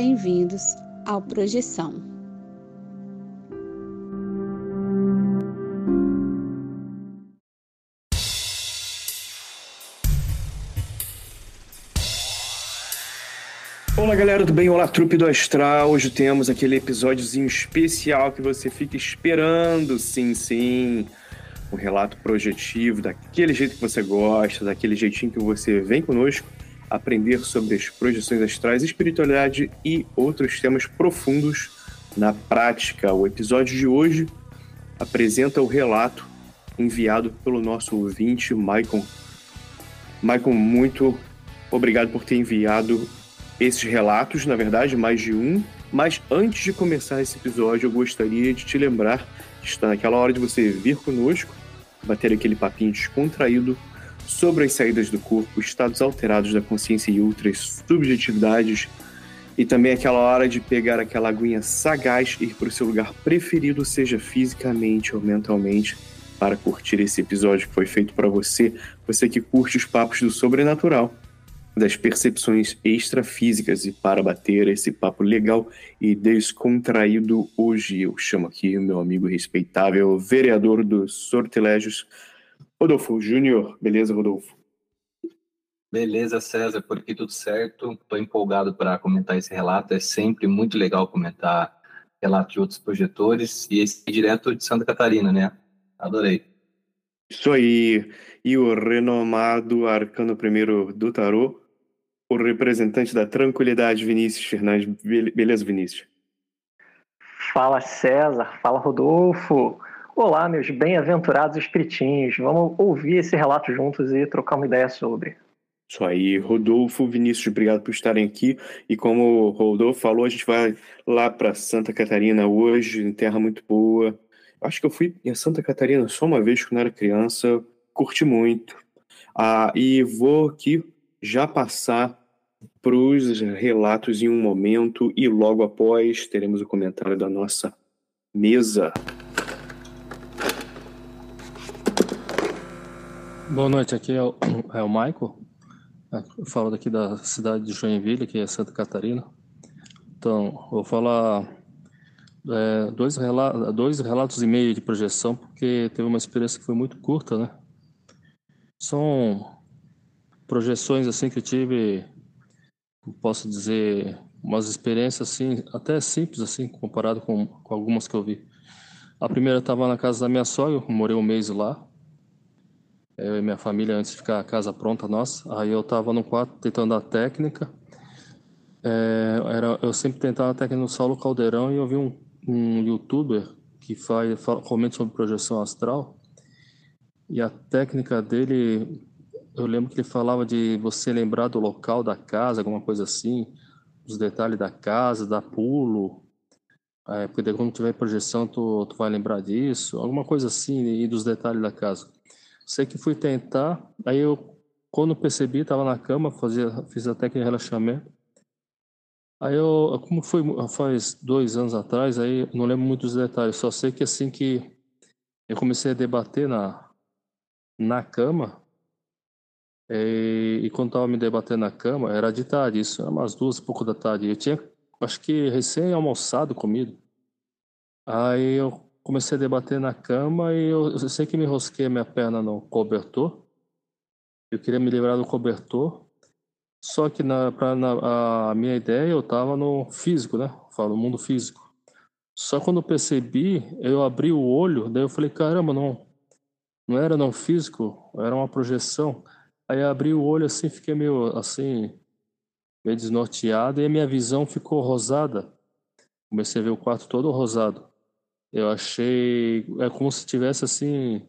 bem-vindos ao Projeção. Olá galera, tudo bem? Olá, trupe do Astral. Hoje temos aquele episódiozinho especial que você fica esperando, sim, sim. Um relato projetivo, daquele jeito que você gosta, daquele jeitinho que você vem conosco aprender sobre as projeções astrais, espiritualidade e outros temas profundos na prática. O episódio de hoje apresenta o relato enviado pelo nosso ouvinte, Maicon. Maicon, muito obrigado por ter enviado esses relatos, na verdade, mais de um. Mas antes de começar esse episódio, eu gostaria de te lembrar que está naquela hora de você vir conosco, bater aquele papinho descontraído sobre as saídas do corpo, estados alterados da consciência e outras subjetividades, e também aquela hora de pegar aquela aguinha sagaz e ir para o seu lugar preferido, seja fisicamente ou mentalmente, para curtir esse episódio que foi feito para você, você que curte os papos do sobrenatural, das percepções extrafísicas e para bater esse papo legal e descontraído hoje eu chamo aqui o meu amigo respeitável vereador dos sortilégios Rodolfo Júnior, beleza, Rodolfo? Beleza, César, por aqui tudo certo. Estou empolgado para comentar esse relato. É sempre muito legal comentar relatos de outros projetores e esse é direto de Santa Catarina, né? Adorei. Isso aí. E o renomado arcano primeiro do tarô, o representante da tranquilidade, Vinícius Fernandes. Beleza, Vinícius? Fala, César. Fala, Rodolfo. Olá, meus bem-aventurados espiritinhos. Vamos ouvir esse relato juntos e trocar uma ideia sobre. Isso aí, Rodolfo, Vinícius, obrigado por estarem aqui. E como o Rodolfo falou, a gente vai lá para Santa Catarina hoje, em terra muito boa. Acho que eu fui em Santa Catarina só uma vez quando era criança, curti muito. Ah, e vou aqui já passar para os relatos em um momento e logo após teremos o comentário da nossa mesa. Boa noite, aqui é o, é o Michael. Eu falo daqui da cidade de Joinville, que é Santa Catarina. Então, vou falar é, dois, relatos, dois relatos e meio de projeção, porque teve uma experiência que foi muito curta, né? São projeções assim que eu tive, posso dizer, umas experiências assim, até simples assim, comparado com, com algumas que eu vi. A primeira estava na casa da minha sogra, morei um mês lá eu e minha família antes de ficar a casa pronta nossa. Aí eu estava no quarto tentando a técnica. É, era, eu sempre tentava a técnica no Saulo Caldeirão e eu vi um, um youtuber que faz, fala, comenta sobre projeção astral. E a técnica dele, eu lembro que ele falava de você lembrar do local da casa, alguma coisa assim, os detalhes da casa, da pulo. É, porque quando tiver projeção, tu, tu vai lembrar disso, alguma coisa assim, e dos detalhes da casa. Sei que fui tentar, aí eu, quando percebi, estava na cama, fazia, fiz a técnica de relaxamento. Aí eu, como foi faz dois anos atrás, aí não lembro muitos detalhes, só sei que assim que eu comecei a debater na, na cama, e, e quando estava me debatendo na cama, era de tarde, isso era umas duas e pouco da tarde. Eu tinha, acho que recém almoçado comido. Aí eu comecei a debater na cama e eu, eu sei que me enrosquei a minha perna no cobertor. Eu queria me livrar do cobertor. Só que na, pra, na, a minha ideia eu estava no físico, né? Falo, mundo físico. Só quando eu percebi, eu abri o olho, daí eu falei, caramba, não, não era não físico, era uma projeção. Aí abri o olho assim, fiquei meio assim, meio desnorteado e a minha visão ficou rosada. Comecei a ver o quarto todo rosado. Eu achei. É como se tivesse assim.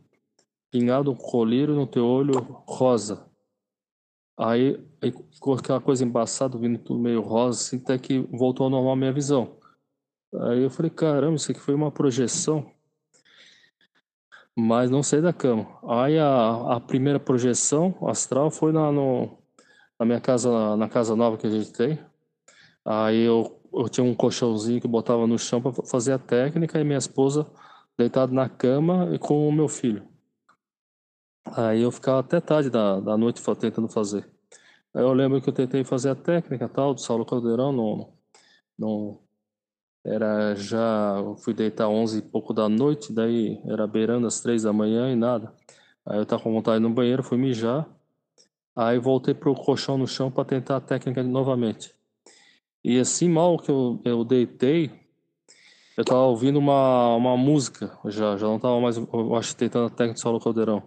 Pingado um colírio no teu olho rosa. Aí, aí ficou aquela coisa embaçada, vindo tudo meio rosa, assim, até que voltou ao normal a minha visão. Aí eu falei, caramba, isso aqui foi uma projeção. Mas não saí da cama. Aí a, a primeira projeção astral foi na, no, na minha casa, na casa nova que a gente tem. Aí eu eu tinha um colchãozinho que botava no chão para fazer a técnica e minha esposa deitada na cama e com o meu filho. Aí eu ficava até tarde da, da noite tentando fazer. Aí eu lembro que eu tentei fazer a técnica tal do Saulo Caldeirão, não, Não era já eu fui deitar 11 e pouco da noite, daí era beirando as três da manhã e nada. Aí eu tava com vontade no banheiro, fui mijar. Aí voltei pro colchão no chão para tentar a técnica novamente. E assim mal que eu, eu deitei, eu tava ouvindo uma, uma música, já, já não tava mais, eu acho, tentando a técnica do solo caldeirão.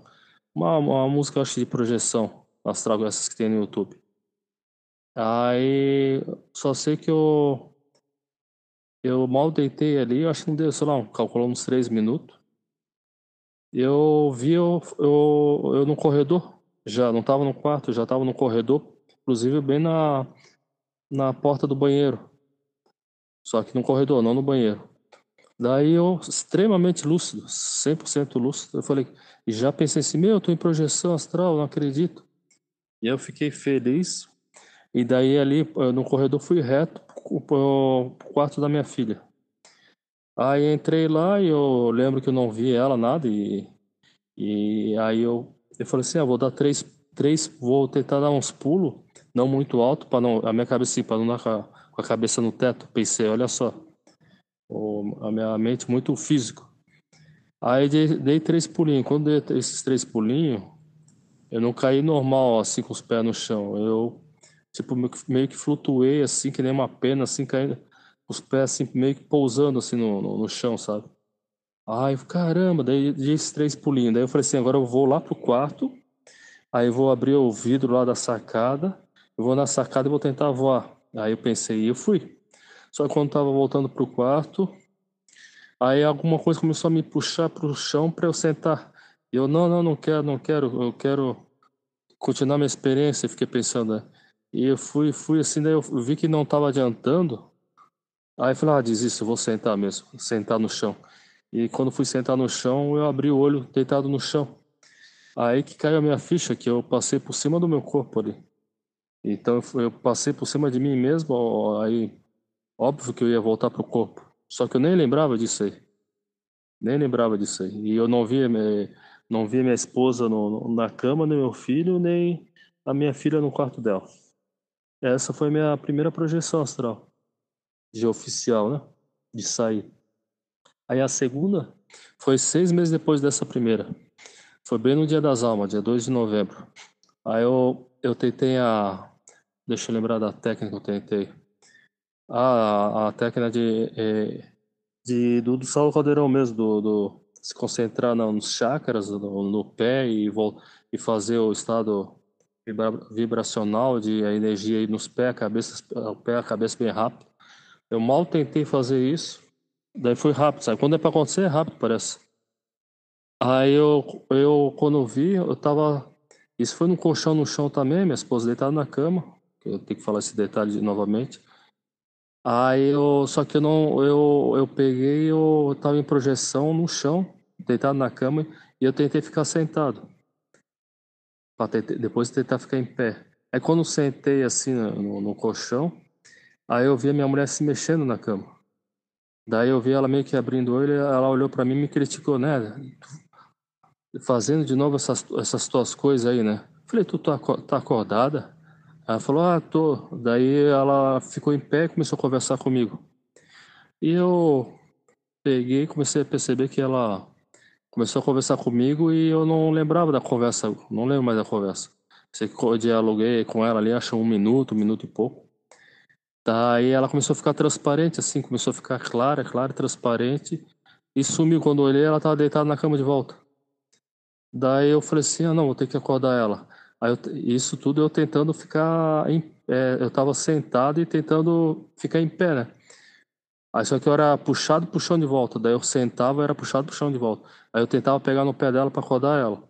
Uma, uma música, eu acho, de projeção, astral, essas que tem no YouTube. Aí, só sei que eu, eu mal deitei ali, eu acho que não deu, sei lá, calculou uns três minutos. Eu vi eu, eu, eu no corredor, já não estava no quarto, já estava no corredor, inclusive bem na, na porta do banheiro. Só que no corredor, não no banheiro. Daí eu, extremamente lúcido, 100% lúcido, eu falei, e já pensei assim, meu, eu tô em projeção astral, não acredito. E eu fiquei feliz, e daí ali no corredor fui reto pro quarto da minha filha. Aí entrei lá e eu lembro que eu não vi ela nada, e, e aí eu, eu falei assim, ah, vou dar três, três, vou tentar dar uns pulos, não muito alto, para não, a minha cabeça assim, para não dar com a, cabeça no teto. Pensei, olha só, a minha mente muito físico. Aí dei, dei três pulinhos. Quando dei esses três pulinhos, eu não caí normal, assim, com os pés no chão. Eu, tipo, meio que flutuei, assim, que nem uma pena, assim, caindo, os pés, assim, meio que pousando, assim, no, no, no chão, sabe? Ai, caramba, dei esses três pulinhos. Daí eu falei assim, agora eu vou lá pro quarto, aí vou abrir o vidro lá da sacada, eu vou na sacada e vou tentar voar. Aí eu pensei, e eu fui. Só que quando estava voltando para o quarto, aí alguma coisa começou a me puxar para o chão para eu sentar. E eu, não, não, não quero, não quero, eu quero continuar minha experiência. Fiquei pensando, né? E eu fui, fui assim, daí eu vi que não estava adiantando. Aí eu falei, ah, desisto, vou sentar mesmo, sentar no chão. E quando fui sentar no chão, eu abri o olho deitado no chão. Aí que caiu a minha ficha, que eu passei por cima do meu corpo ali. Então eu passei por cima de mim mesmo, aí Óbvio que eu ia voltar pro corpo. Só que eu nem lembrava disso aí. Nem lembrava disso aí. E eu não via, não via minha esposa no, na cama, nem meu filho, nem a minha filha no quarto dela. Essa foi minha primeira projeção astral. De oficial, né? De sair. Aí a segunda foi seis meses depois dessa primeira. Foi bem no dia das almas, dia 2 de novembro. Aí eu, eu tentei a. Deixa eu lembrar da técnica que eu tentei a, a técnica de, é, de do, do Saulo Caldeirão mesmo, do, do se concentrar no, nos chakras, no, no pé e, e fazer o estado vibra, vibracional de a energia aí nos pés, cabeça, o pé, a cabeça bem rápido. Eu mal tentei fazer isso, daí foi rápido, sabe? Quando é para acontecer, é rápido, parece. Aí eu, eu quando vi, eu tava. Isso foi no colchão no chão também, minha esposa deitada na cama. Eu tenho que falar esse detalhe novamente. Aí eu, só que eu não, eu, eu peguei, eu tava em projeção no chão, deitado na cama, e eu tentei ficar sentado. Tentar, depois tentar ficar em pé. Aí quando eu sentei assim no, no colchão, aí eu vi a minha mulher se mexendo na cama. Daí eu vi ela meio que abrindo o olho, ela olhou para mim e me criticou, né? Fazendo de novo essas, essas tuas coisas aí, né? Falei, tu tá, tá acordada? Ela falou, ah, tô. Daí ela ficou em pé e começou a conversar comigo. E eu peguei e comecei a perceber que ela começou a conversar comigo e eu não lembrava da conversa, não lembro mais da conversa. Sei que eu dialoguei com ela ali, acho um minuto, um minuto e pouco. Daí ela começou a ficar transparente, assim, começou a ficar clara, clara, transparente. E sumiu. Quando eu olhei, ela estava deitada na cama de volta. Daí eu falei assim, ah, não, vou ter que acordar ela. Eu, isso tudo eu tentando ficar em, é, eu estava sentado e tentando ficar em pé, né? Aí só que eu era puxado pro chão de volta, daí eu sentava e era puxado pro chão de volta. Aí eu tentava pegar no pé dela para acordar ela.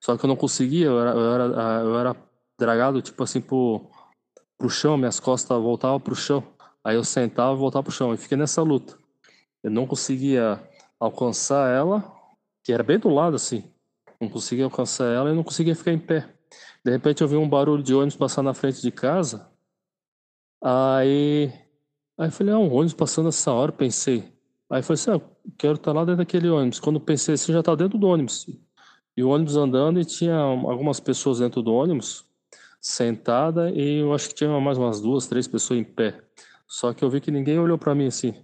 Só que eu não conseguia, eu era, eu era, eu era dragado tipo assim pro, pro chão, minhas costas voltavam pro chão. Aí eu sentava e voltava pro chão. E fiquei nessa luta. Eu não conseguia alcançar ela, que era bem do lado assim. Não conseguia alcançar ela e não conseguia ficar em pé. De repente eu vi um barulho de ônibus passar na frente de casa. Aí, aí eu falei, ah, um ônibus passando essa hora, pensei. Aí eu falei assim, ah, quero estar lá dentro daquele ônibus. Quando pensei assim, já estava dentro do ônibus. E o ônibus andando e tinha algumas pessoas dentro do ônibus, sentada, e eu acho que tinha mais umas duas, três pessoas em pé. Só que eu vi que ninguém olhou para mim assim.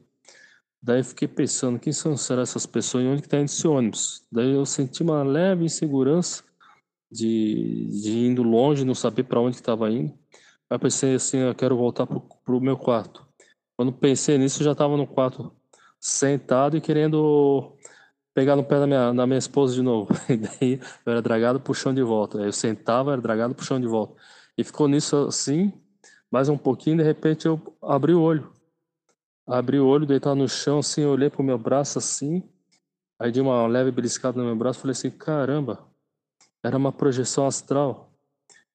Daí fiquei pensando, quem são será essas pessoas e onde que tá indo esse ônibus? Daí eu senti uma leve insegurança de, de indo longe, não saber para onde estava indo. Aí pensei assim, eu quero voltar pro, pro meu quarto. Quando pensei nisso, eu já estava no quarto sentado e querendo pegar no pé da minha, da minha esposa de novo. E daí eu era dragado chão de volta. Aí eu sentava, era dragado chão de volta. E ficou nisso assim, mais um pouquinho, de repente eu abri o olho. Abri o olho, deitado no chão, assim, olhei pro meu braço assim. Aí de uma leve beliscada no meu braço, falei assim, caramba, era uma projeção astral.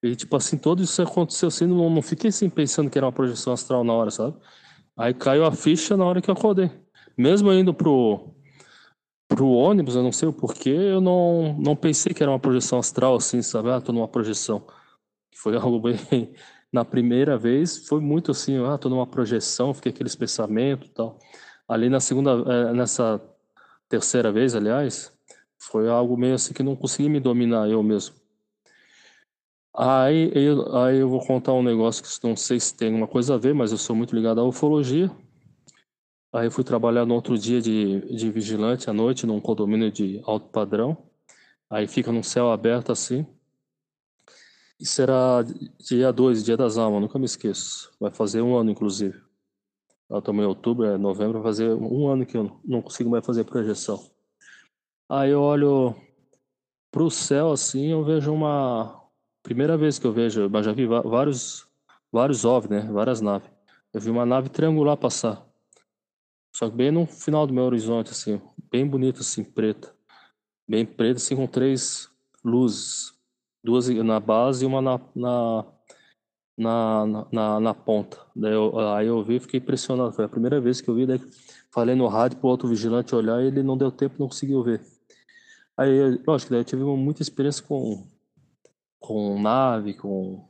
E tipo assim, tudo isso aconteceu assim, não, não fiquei assim pensando que era uma projeção astral na hora, sabe? Aí caiu a ficha na hora que eu acordei. Mesmo indo pro, pro ônibus, eu não sei o porquê, eu não, não pensei que era uma projeção astral, assim, sabe? Ah, tô numa projeção. Foi algo bem. Na primeira vez, foi muito assim, ah, tô numa projeção, fiquei aqueles pensamentos e tal. Ali na segunda, eh, nessa terceira vez, aliás, foi algo meio assim que não consegui me dominar eu mesmo. Aí eu, aí eu vou contar um negócio que não sei se tem uma coisa a ver, mas eu sou muito ligado à ufologia. Aí eu fui trabalhar no outro dia de, de vigilante à noite num condomínio de alto padrão. Aí fica num céu aberto assim. E será dia 2, dia das almas, nunca me esqueço. Vai fazer um ano, inclusive. Estamos em outubro, é novembro, vai fazer um ano que eu não consigo mais fazer projeção. Aí eu olho pro céu assim, eu vejo uma primeira vez que eu vejo, mas já vi vários vários OVNI, né? Várias naves. Eu vi uma nave triangular passar. Só que bem no final do meu horizonte assim, bem bonita assim, preta. Bem preta assim com três luzes, duas na base e uma na na na, na, na ponta. Daí eu, aí eu vi fiquei impressionado. Foi a primeira vez que eu vi, daí falei no rádio pro outro vigilante olhar e ele não deu tempo, não conseguiu ver. Aí, lógico, daí eu tive muita experiência com, com nave, com.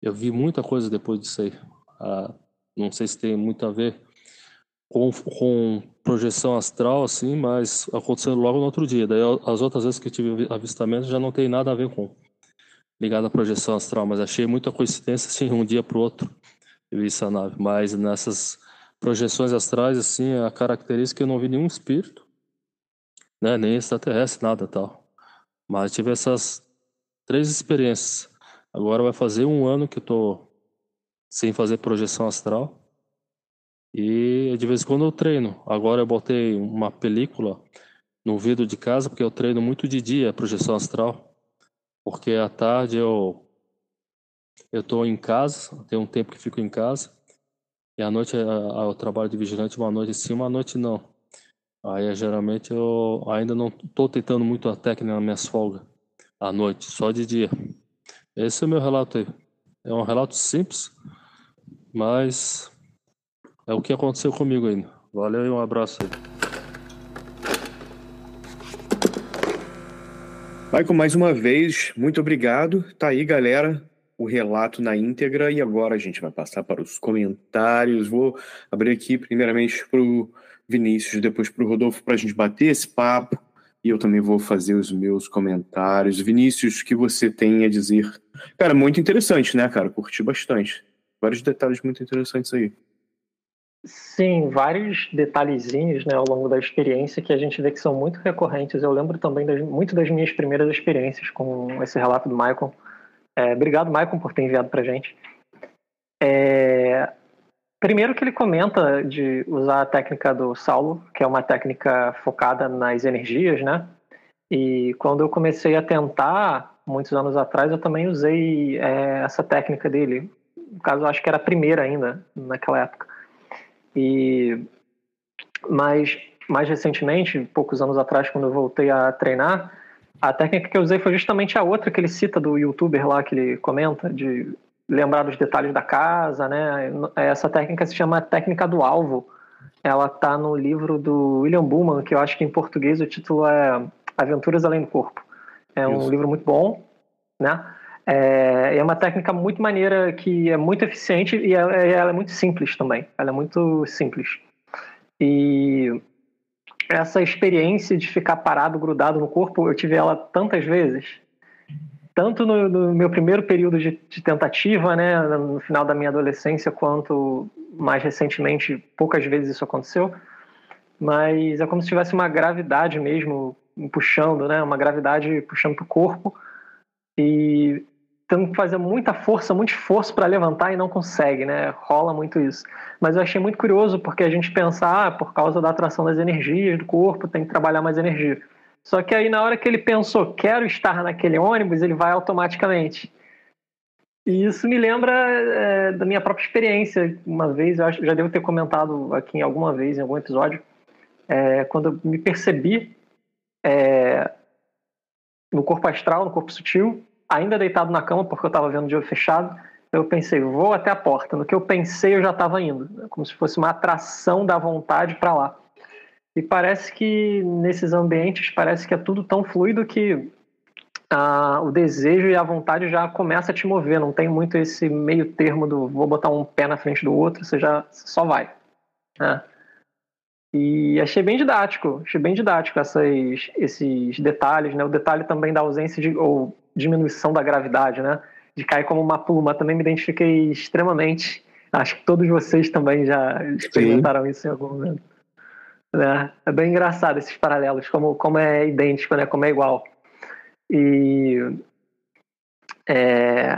Eu vi muita coisa depois disso aí. Ah, não sei se tem muito a ver com, com projeção astral, assim, mas aconteceu logo no outro dia. Daí as outras vezes que eu tive avistamento já não tem nada a ver com ligado à projeção astral, mas achei muita coincidência, assim, um dia para o outro eu vi essa nave. Mas nessas projeções astrais, assim, a característica é eu não vi nenhum espírito né? Nem extraterrestre, nada tal. Mas tive essas três experiências. Agora vai fazer um ano que eu tô sem fazer projeção astral. E de vez em quando eu treino. Agora eu botei uma película no vidro de casa, porque eu treino muito de dia projeção astral. Porque à tarde eu eu tô em casa, tem um tempo que fico em casa. E à noite eu trabalho de vigilante uma noite sim, uma noite não. Aí geralmente eu ainda não estou tentando muito a técnica nas minhas folgas à noite, só de dia. Esse é o meu relato aí. É um relato simples, mas é o que aconteceu comigo ainda. Valeu e um abraço aí. Michael, mais uma vez, muito obrigado. Tá aí, galera, o relato na íntegra. E agora a gente vai passar para os comentários. Vou abrir aqui, primeiramente, para o Vinícius, depois para o Rodolfo, para a gente bater esse papo. E eu também vou fazer os meus comentários. Vinícius, o que você tem a dizer? Cara, muito interessante, né, cara? Curti bastante. Vários detalhes muito interessantes aí. Sim, vários detalhezinhos né, ao longo da experiência que a gente vê que são muito recorrentes. Eu lembro também das, muito das minhas primeiras experiências com esse relato do Michael. É, obrigado, Michael, por ter enviado para gente. É, Primeiro que ele comenta de usar a técnica do Saulo, que é uma técnica focada nas energias, né? E quando eu comecei a tentar, muitos anos atrás, eu também usei é, essa técnica dele. No caso, eu acho que era a primeira ainda, naquela época. E mas mais recentemente, poucos anos atrás, quando eu voltei a treinar, a técnica que eu usei foi justamente a outra que ele cita do youtuber lá que ele comenta de lembrar dos detalhes da casa, né? Essa técnica se chama técnica do alvo. Ela está no livro do William Bullman, que eu acho que em português o título é Aventuras Além do Corpo. É um Isso. livro muito bom, né? É, é uma técnica muito maneira que é muito eficiente e ela, ela é muito simples também. Ela é muito simples. E essa experiência de ficar parado, grudado no corpo, eu tive ela tantas vezes tanto no, no meu primeiro período de, de, tentativa, né, no final da minha adolescência, quanto mais recentemente, poucas vezes isso aconteceu, mas é como se tivesse uma gravidade mesmo puxando, né? Uma gravidade puxando para o corpo e tendo que fazer muita força, muito esforço para levantar e não consegue, né? Rola muito isso. Mas eu achei muito curioso porque a gente pensa, ah, por causa da atração das energias do corpo, tem que trabalhar mais energia. Só que aí na hora que ele pensou, quero estar naquele ônibus, ele vai automaticamente. E isso me lembra é, da minha própria experiência. Uma vez, eu acho, já devo ter comentado aqui em alguma vez, em algum episódio, é, quando eu me percebi é, no corpo astral, no corpo sutil, ainda deitado na cama, porque eu estava vendo de olho fechado, eu pensei, vou até a porta. No que eu pensei, eu já estava indo, como se fosse uma atração da vontade para lá. E parece que nesses ambientes, parece que é tudo tão fluido que ah, o desejo e a vontade já começa a te mover. Não tem muito esse meio termo do vou botar um pé na frente do outro, você já só vai. Né? E achei bem didático, achei bem didático essas, esses detalhes, né? O detalhe também da ausência de, ou diminuição da gravidade, né? De cair como uma pluma, também me identifiquei extremamente. Acho que todos vocês também já experimentaram Sim. isso em algum momento. Né? É bem engraçado esses paralelos, como, como é idêntico, né? Como é igual. E é,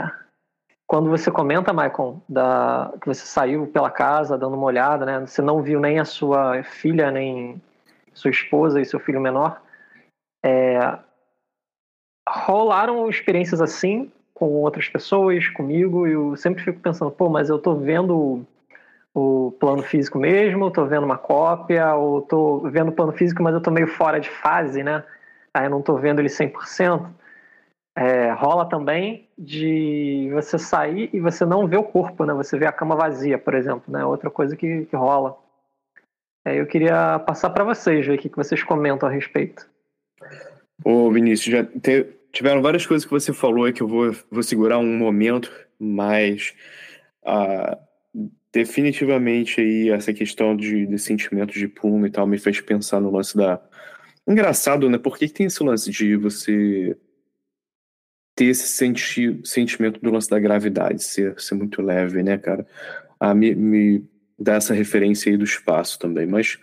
quando você comenta, Michael, da, que você saiu pela casa dando uma olhada, né? Você não viu nem a sua filha, nem sua esposa e seu filho menor. É, rolaram experiências assim com outras pessoas, comigo, e eu sempre fico pensando, pô, mas eu tô vendo o plano físico mesmo, tô vendo uma cópia, ou tô vendo o plano físico, mas eu tô meio fora de fase, né? Aí eu não tô vendo ele 100%. É, rola também de você sair e você não ver o corpo, né? Você vê a cama vazia, por exemplo, né? Outra coisa que, que rola. É, eu queria passar para vocês, ver o que vocês comentam a respeito. Ô, Vinícius, já te, tiveram várias coisas que você falou que eu vou, vou segurar um momento, mas uh, definitivamente aí essa questão de, de sentimento de pulmo e tal me fez pensar no lance da. Engraçado, né? Por que, que tem esse lance de você ter esse senti sentimento do lance da gravidade, ser, ser muito leve, né, cara? A me, me dá essa referência aí do espaço também. Mas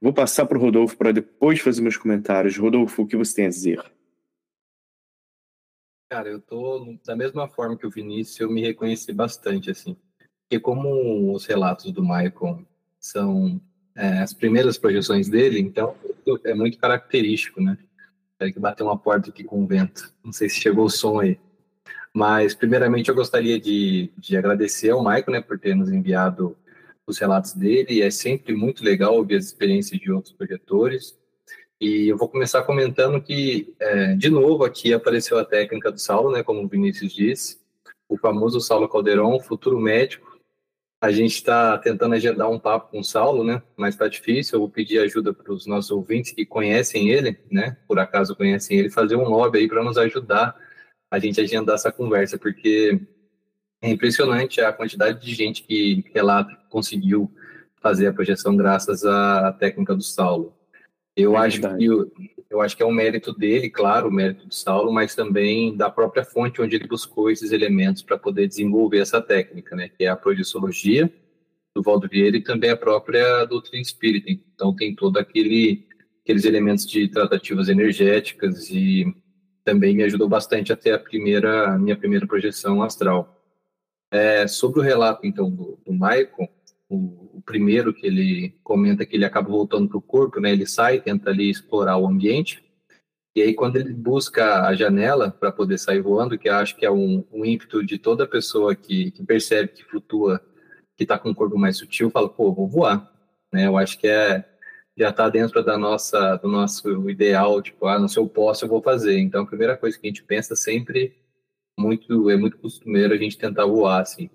vou passar para o Rodolfo para depois fazer meus comentários. Rodolfo, o que você tem a dizer? Cara, eu tô da mesma forma que o Vinícius, eu me reconheci bastante, assim. Porque como os relatos do Michael são é, as primeiras projeções dele, então é muito característico, né? Tem que bater uma porta aqui com o vento. Não sei se chegou o som aí. Mas, primeiramente, eu gostaria de, de agradecer ao Michael, né, por ter nos enviado os relatos dele. É sempre muito legal ouvir as experiências de outros projetores. E eu vou começar comentando que, é, de novo, aqui apareceu a técnica do Saulo, né, como o Vinícius disse, o famoso Saulo Calderon, futuro médico, a gente está tentando agendar um papo com o Saulo, né? Mas está difícil. Eu vou pedir ajuda para os nossos ouvintes que conhecem ele, né? Por acaso conhecem ele, fazer um lobby aí para nos ajudar a gente agendar essa conversa, porque é impressionante a quantidade de gente que relata que conseguiu fazer a projeção graças à técnica do Saulo. Eu é acho que eu acho que é um mérito dele, claro, o mérito do Saulo, mas também da própria fonte onde ele buscou esses elementos para poder desenvolver essa técnica, né, que é a projeciologia do Valdo Vieira e também a própria doutrina espírita. Então tem todo aquele aqueles elementos de tratativas energéticas e também me ajudou bastante até a primeira a minha primeira projeção astral. É, sobre o relato então do, do Michael, o, o, primeiro que ele comenta que ele acaba voltando para o corpo, né? Ele sai, tenta ali explorar o ambiente. E aí, quando ele busca a janela para poder sair voando, que acho que é um, um ímpeto de toda pessoa que, que percebe que flutua, que está com um corpo mais sutil, fala, pô, vou voar. Né? Eu acho que é já está dentro da nossa do nosso ideal, tipo, ah, no seu posso eu vou fazer. Então, a primeira coisa que a gente pensa sempre muito é muito costumeiro a gente tentar voar assim.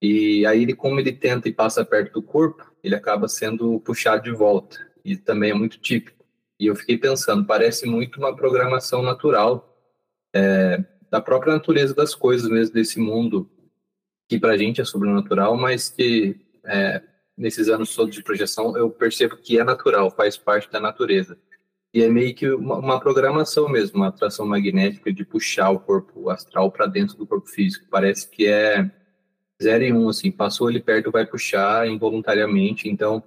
E aí ele, como ele tenta e passa perto do corpo, ele acaba sendo puxado de volta. E também é muito típico. E eu fiquei pensando, parece muito uma programação natural é, da própria natureza das coisas mesmo desse mundo que para a gente é sobrenatural, mas que é, nesses anos todos de projeção eu percebo que é natural, faz parte da natureza. E é meio que uma, uma programação mesmo, uma atração magnética de puxar o corpo astral para dentro do corpo físico. Parece que é zero e um, assim, passou ali perto, vai puxar involuntariamente. Então,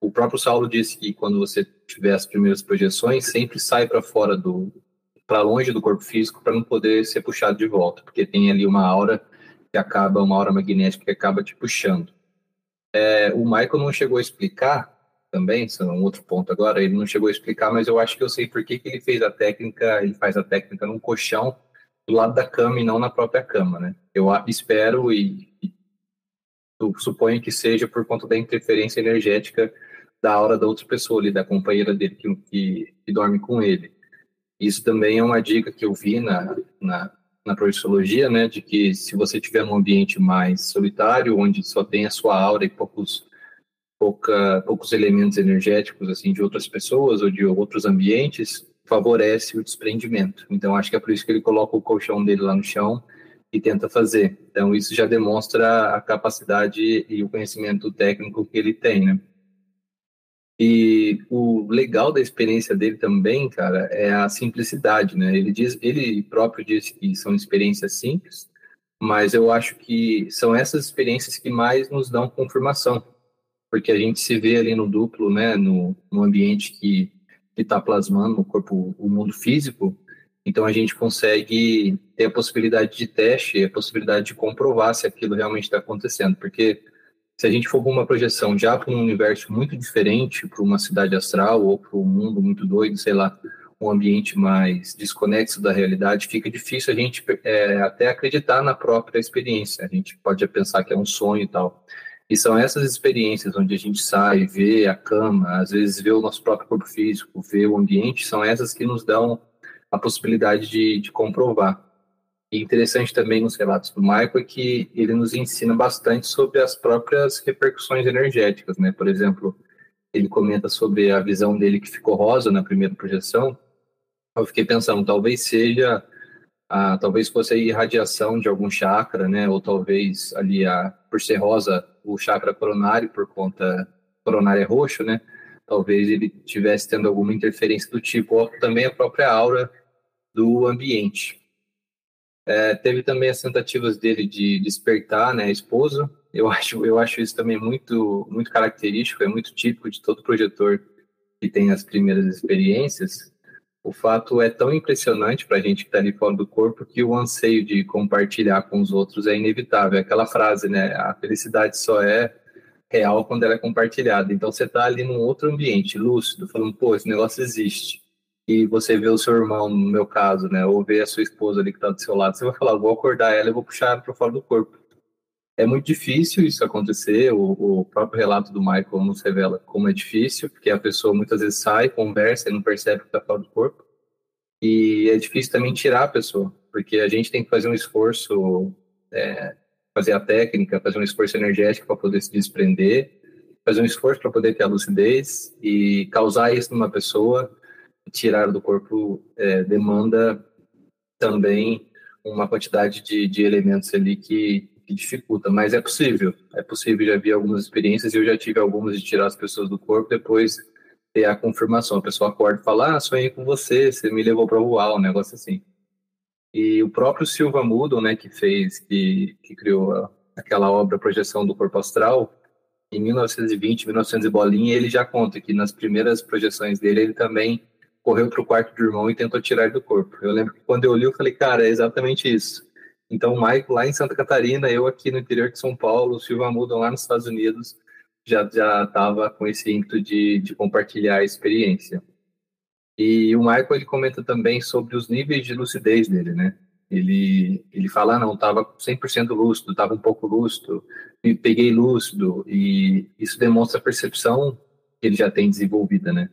o próprio Saulo disse que quando você tiver as primeiras projeções, sempre sai para fora do, para longe do corpo físico para não poder ser puxado de volta, porque tem ali uma aura que acaba, uma aura magnética que acaba te puxando. É, o Michael não chegou a explicar também, isso é um outro ponto agora, ele não chegou a explicar, mas eu acho que eu sei por que, que ele fez a técnica, ele faz a técnica num colchão do lado da cama e não na própria cama, né? Eu espero e, suponho que seja por conta da interferência energética da aura da outra pessoa ali, da companheira dele que, que, que dorme com ele. Isso também é uma dica que eu vi na, na, na né, de que se você tiver num ambiente mais solitário, onde só tem a sua aura e poucos, pouca, poucos elementos energéticos assim de outras pessoas ou de outros ambientes, favorece o desprendimento. Então, acho que é por isso que ele coloca o colchão dele lá no chão e tenta fazer. Então, isso já demonstra a capacidade e o conhecimento técnico que ele tem, né? E o legal da experiência dele também, cara, é a simplicidade, né? Ele diz, ele próprio disse que são experiências simples, mas eu acho que são essas experiências que mais nos dão confirmação, porque a gente se vê ali no duplo, né, no, no ambiente que está plasmando o corpo, o mundo físico, então a gente consegue ter a possibilidade de teste, a possibilidade de comprovar se aquilo realmente está acontecendo, porque se a gente for uma projeção já para um universo muito diferente, para uma cidade astral ou para um mundo muito doido, sei lá, um ambiente mais desconexo da realidade, fica difícil a gente é, até acreditar na própria experiência. A gente pode pensar que é um sonho e tal. E são essas experiências onde a gente sai, vê a cama, às vezes vê o nosso próprio corpo físico, vê o ambiente, são essas que nos dão a possibilidade de, de comprovar. E interessante também nos relatos do Michael é que ele nos ensina bastante sobre as próprias repercussões energéticas, né? Por exemplo, ele comenta sobre a visão dele que ficou rosa na primeira projeção. Eu fiquei pensando, talvez seja, a, talvez fosse a irradiação de algum chakra, né? Ou talvez ali a, por ser rosa, o chakra coronário por conta coronário é roxo, né? Talvez ele tivesse tendo alguma interferência do tipo, ou também a própria aura do ambiente. É, teve também as tentativas dele de despertar né, a esposa. Eu acho, eu acho isso também muito, muito característico, é muito típico de todo projetor que tem as primeiras experiências. O fato é tão impressionante para a gente que está ali fora do corpo que o anseio de compartilhar com os outros é inevitável. É aquela frase, né? A felicidade só é real quando ela é compartilhada. Então você está ali num outro ambiente, lúcido, falando, pô, esse negócio existe e você vê o seu irmão, no meu caso, né, ou vê a sua esposa ali que está do seu lado, você vai falar, vou acordar ela e vou puxar ela para fora do corpo. É muito difícil isso acontecer, o, o, próprio relato do Michael nos revela como é difícil, porque a pessoa muitas vezes sai, conversa e não percebe que está fora do corpo. E é difícil também tirar a pessoa, porque a gente tem que fazer um esforço, é, fazer a técnica, fazer um esforço energético para poder se desprender, fazer um esforço para poder ter a lucidez e causar isso numa pessoa tirar do corpo é, demanda também uma quantidade de, de elementos ali que, que, dificulta, mas é possível, é possível, já vi algumas experiências e eu já tive algumas de tirar as pessoas do corpo, depois ter a confirmação, a pessoa acorda e fala, ah, sonhei com você, você me levou para voar, um negócio assim. E o próprio Silva Mudo, né, que fez, que, que criou aquela obra Projeção do Corpo Astral, em 1920, 1900 e bolinha, ele já conta que nas primeiras projeções dele, ele também correu para o quarto do irmão e tentou tirar do corpo. Eu lembro que quando eu li, eu falei, cara, é exatamente isso. Então, o Mike lá em Santa Catarina, eu aqui no interior de São Paulo, o Silva Mudon lá nos Estados Unidos, já já estava com esse ímpeto de, de compartilhar a experiência. E o Michael ele comenta também sobre os níveis de lucidez dele, né? Ele ele fala, ah, não, estava 100% lúcido, estava um pouco lúcido, e peguei lúcido, e isso demonstra a percepção que ele já tem desenvolvida, né?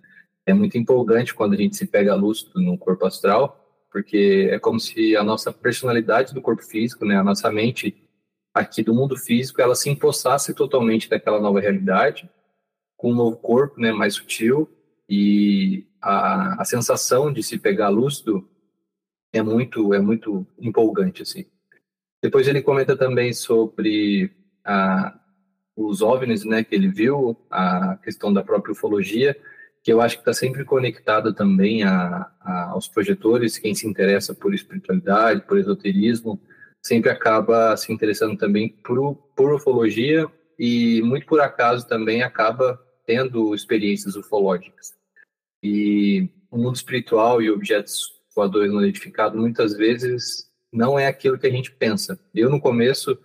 É muito empolgante quando a gente se pega lúcido no corpo astral, porque é como se a nossa personalidade do corpo físico, né, a nossa mente aqui do mundo físico, ela se empossasse totalmente daquela nova realidade, com um novo corpo, né, mais sutil, e a, a sensação de se pegar lúcido é muito é muito empolgante assim. Depois ele comenta também sobre a, os OVNIs, né, que ele viu, a questão da própria ufologia, que eu acho que está sempre conectado também a, a, aos projetores, quem se interessa por espiritualidade, por esoterismo, sempre acaba se interessando também por, por ufologia e muito por acaso também acaba tendo experiências ufológicas. E o mundo espiritual e objetos voadores não identificados muitas vezes não é aquilo que a gente pensa. Eu no começo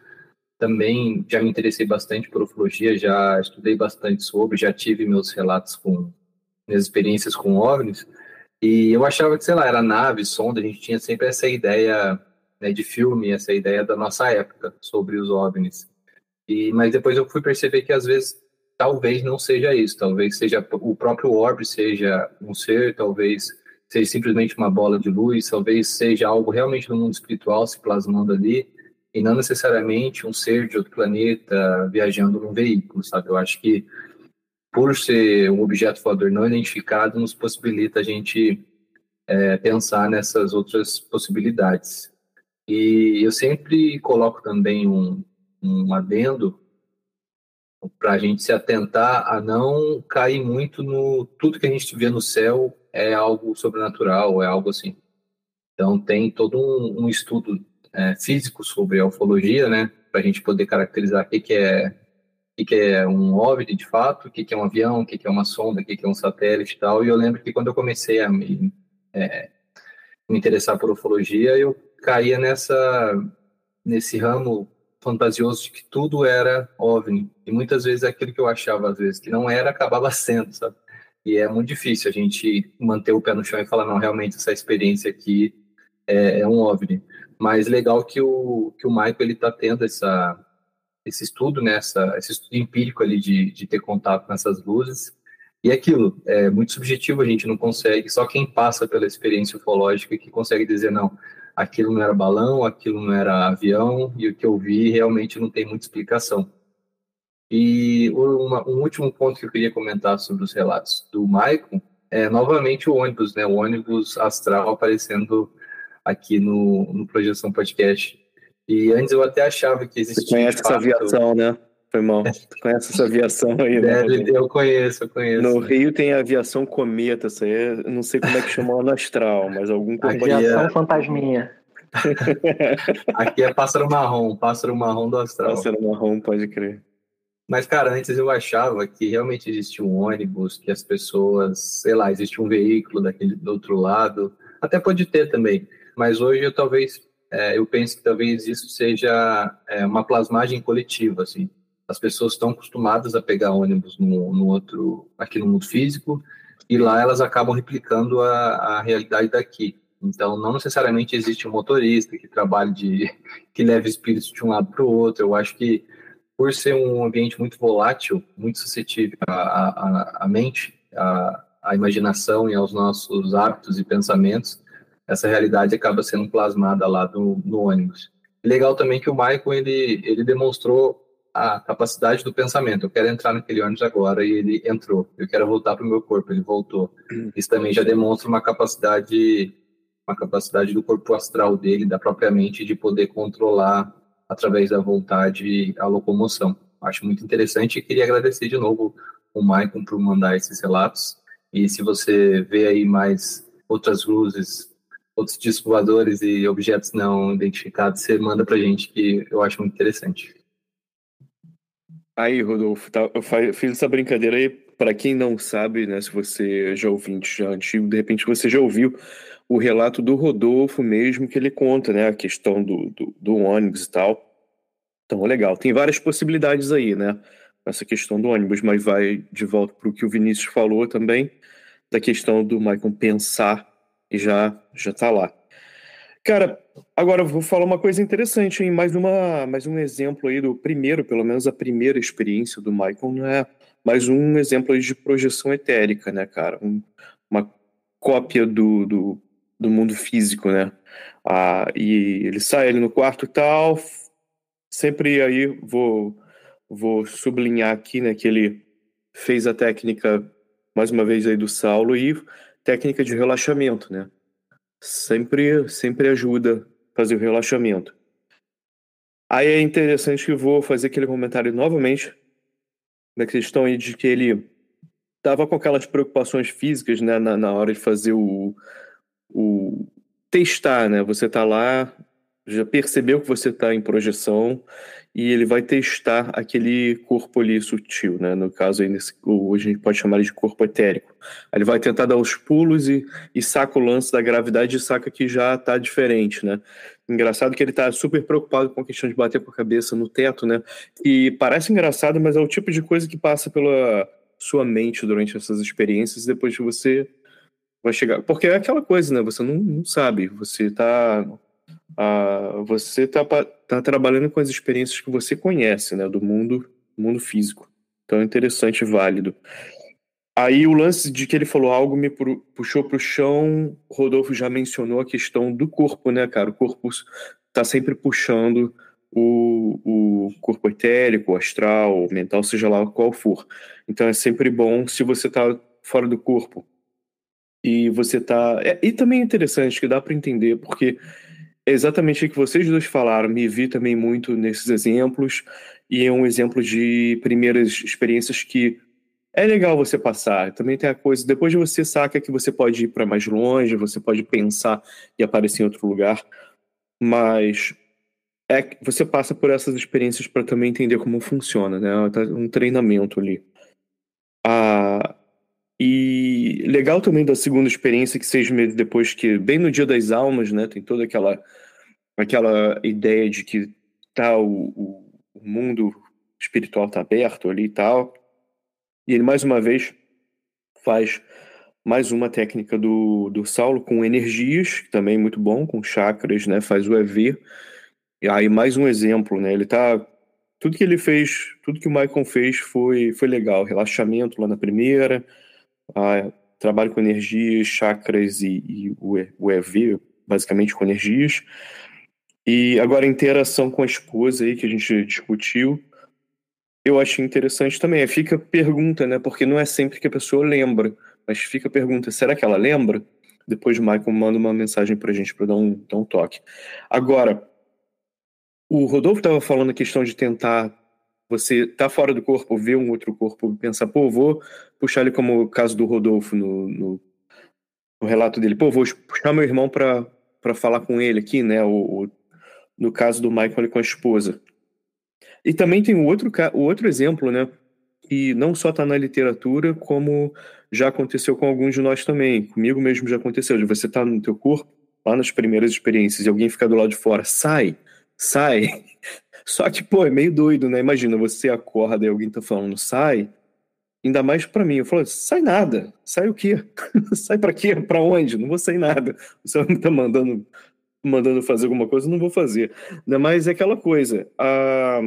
também já me interessei bastante por ufologia, já estudei bastante sobre, já tive meus relatos com minhas experiências com OVNIs, e eu achava que, sei lá, era nave, sonda, a gente tinha sempre essa ideia né, de filme, essa ideia da nossa época sobre os OVNIs. E, mas depois eu fui perceber que às vezes talvez não seja isso, talvez seja o próprio orbe seja um ser, talvez seja simplesmente uma bola de luz, talvez seja algo realmente no mundo espiritual se plasmando ali, e não necessariamente um ser de outro planeta viajando num veículo, sabe? Eu acho que por ser um objeto voador não identificado, nos possibilita a gente é, pensar nessas outras possibilidades. E eu sempre coloco também um, um adendo para a gente se atentar a não cair muito no tudo que a gente vê no céu é algo sobrenatural, é algo assim. Então tem todo um, um estudo é, físico sobre a ufologia, né, para a gente poder caracterizar o que, que é o que, é um OVNI de fato, o que, é um avião, o que, é uma sonda, o que, é um satélite e tal. E eu lembro que quando eu comecei a me, é, me interessar por ufologia, eu caía nessa nesse ramo fantasioso de que tudo era OVNI. E muitas vezes aquilo que eu achava, às vezes, que não era, acabava sendo, sabe? E é muito difícil a gente manter o pé no chão e falar, não, realmente essa experiência aqui é, é um OVNI. Mas legal que o, que o Michael, ele tá tendo essa, esse estudo, né, essa, esse estudo empírico ali de, de ter contato com essas luzes. E é aquilo, é muito subjetivo, a gente não consegue, só quem passa pela experiência ufológica que consegue dizer, não, aquilo não era balão, aquilo não era avião, e o que eu vi realmente não tem muita explicação. E uma, um último ponto que eu queria comentar sobre os relatos do Maicon é novamente o ônibus, né? O ônibus astral aparecendo aqui no, no Projeção Podcast. E antes eu até achava que existia. Você conhece essa aviação, né? Foi mal. Você conhece essa aviação aí, né? eu conheço, eu conheço. No Rio tem a aviação cometa, isso aí, não sei como é que chama lá no astral, mas algum Aviação fantasminha. Aqui é pássaro marrom, pássaro marrom do astral. Pássaro marrom, pode crer. Mas, cara, antes eu achava que realmente existia um ônibus, que as pessoas, sei lá, existe um veículo daquele do outro lado. Até pode ter também. Mas hoje eu talvez, é, eu penso que talvez isso seja é, uma plasmagem coletiva, assim as pessoas estão acostumadas a pegar ônibus no, no, outro, aqui no mundo físico, e lá elas acabam replicando a, a realidade daqui. Então, não necessariamente existe um motorista que trabalhe de, que leve espíritos de um lado para o outro. Eu acho que, por ser um ambiente muito volátil, muito suscetível à, à, à mente, à, à imaginação e aos nossos hábitos e pensamentos, essa realidade acaba sendo plasmada lá no, no ônibus. Legal também que o Michael ele, ele demonstrou a capacidade do pensamento. Eu quero entrar naquele ônibus agora e ele entrou. Eu quero voltar para o meu corpo, ele voltou. Isso também já demonstra uma capacidade, uma capacidade do corpo astral dele, da própria mente, de poder controlar através da vontade a locomoção. Acho muito interessante e queria agradecer de novo o Maicon por mandar esses relatos. E se você vê aí mais outras luzes, outros discos voadores e objetos não identificados, você manda para gente que eu acho muito interessante. Aí, Rodolfo, tá, eu fiz essa brincadeira aí, para quem não sabe, né, se você já ouviu já antigo, de repente você já ouviu o relato do Rodolfo mesmo, que ele conta, né, a questão do, do, do ônibus e tal. Então, legal. Tem várias possibilidades aí, né, essa questão do ônibus, mas vai de volta para o que o Vinícius falou também, da questão do Michael pensar e já, já tá lá. Cara, agora eu vou falar uma coisa interessante, hein? Mais, uma, mais um exemplo aí do primeiro, pelo menos a primeira experiência do Michael, não é mais um exemplo aí de projeção etérica, né, cara? Um, uma cópia do, do, do, mundo físico, né? Ah, e ele sai ali no quarto e tal, sempre aí vou, vou sublinhar aqui, né, que ele fez a técnica, mais uma vez aí do Saulo, e técnica de relaxamento, né? sempre, sempre ajuda fazer o relaxamento. Aí é interessante que vou fazer aquele comentário novamente da questão aí de que ele estava com aquelas preocupações físicas né, na, na hora de fazer o, o testar, né? Você tá lá já percebeu que você está em projeção e ele vai testar aquele corpo ali sutil, né? No caso aí, nesse, hoje a gente pode chamar de corpo etérico. Ele vai tentar dar os pulos e, e saca o lance da gravidade e saca que já está diferente, né? Engraçado que ele está super preocupado com a questão de bater com a cabeça no teto, né? E parece engraçado, mas é o tipo de coisa que passa pela sua mente durante essas experiências depois que você vai chegar. Porque é aquela coisa, né? Você não, não sabe, você está ah, você está tá trabalhando com as experiências que você conhece, né, do mundo, mundo físico. Então é interessante válido. Aí o lance de que ele falou algo me puxou para o chão. Rodolfo já mencionou a questão do corpo, né, cara? O corpo está sempre puxando o, o corpo etérico, astral, mental, seja lá qual for. Então é sempre bom se você está fora do corpo e você está. É, e também é interessante que dá para entender porque exatamente o que vocês dois falaram. Me vi também muito nesses exemplos, e é um exemplo de primeiras experiências que é legal você passar. Também tem a coisa, depois de você saca que você pode ir para mais longe, você pode pensar e aparecer em outro lugar, mas é você passa por essas experiências para também entender como funciona, né? Tá um treinamento ali. Ah, e legal também da segunda experiência, que seis meses depois, que bem no Dia das Almas, né, tem toda aquela, aquela ideia de que tá, o, o, mundo espiritual tá aberto ali e tal. E ele, mais uma vez, faz mais uma técnica do, do Saulo com energias, também muito bom, com chakras, né, faz o EV. E aí, mais um exemplo, né, ele tá... Tudo que ele fez, tudo que o Michael fez foi, foi legal. Relaxamento lá na primeira, ah, trabalho com energias, chakras e, e o EV, basicamente com energias. E agora a interação com a esposa aí que a gente discutiu, eu achei interessante também. Fica pergunta, né? Porque não é sempre que a pessoa lembra, mas fica pergunta: será que ela lembra? Depois o Michael manda uma mensagem pra gente para dar um, dar um toque. Agora, o Rodolfo estava falando a questão de tentar você tá fora do corpo, ver um outro corpo, pensar, pô, vou puxar ele como o caso do Rodolfo no, no, no relato dele, pô, vou puxar meu irmão para falar com ele aqui, né? O, o, no caso do Michael com a esposa. E também tem o outro, o outro exemplo, né? Que não só está na literatura, como já aconteceu com alguns de nós também. Comigo mesmo já aconteceu. De você tá no teu corpo, lá nas primeiras experiências, e alguém ficar do lado de fora, sai, sai. Só que, pô, é meio doido, né? Imagina, você acorda e alguém tá falando, sai. Ainda mais para mim. Eu falo, sai nada. Sai o quê? sai para quê? Para onde? Não vou sair nada. Você tá mandando, mandando fazer alguma coisa, não vou fazer. Mais é aquela coisa. Ah,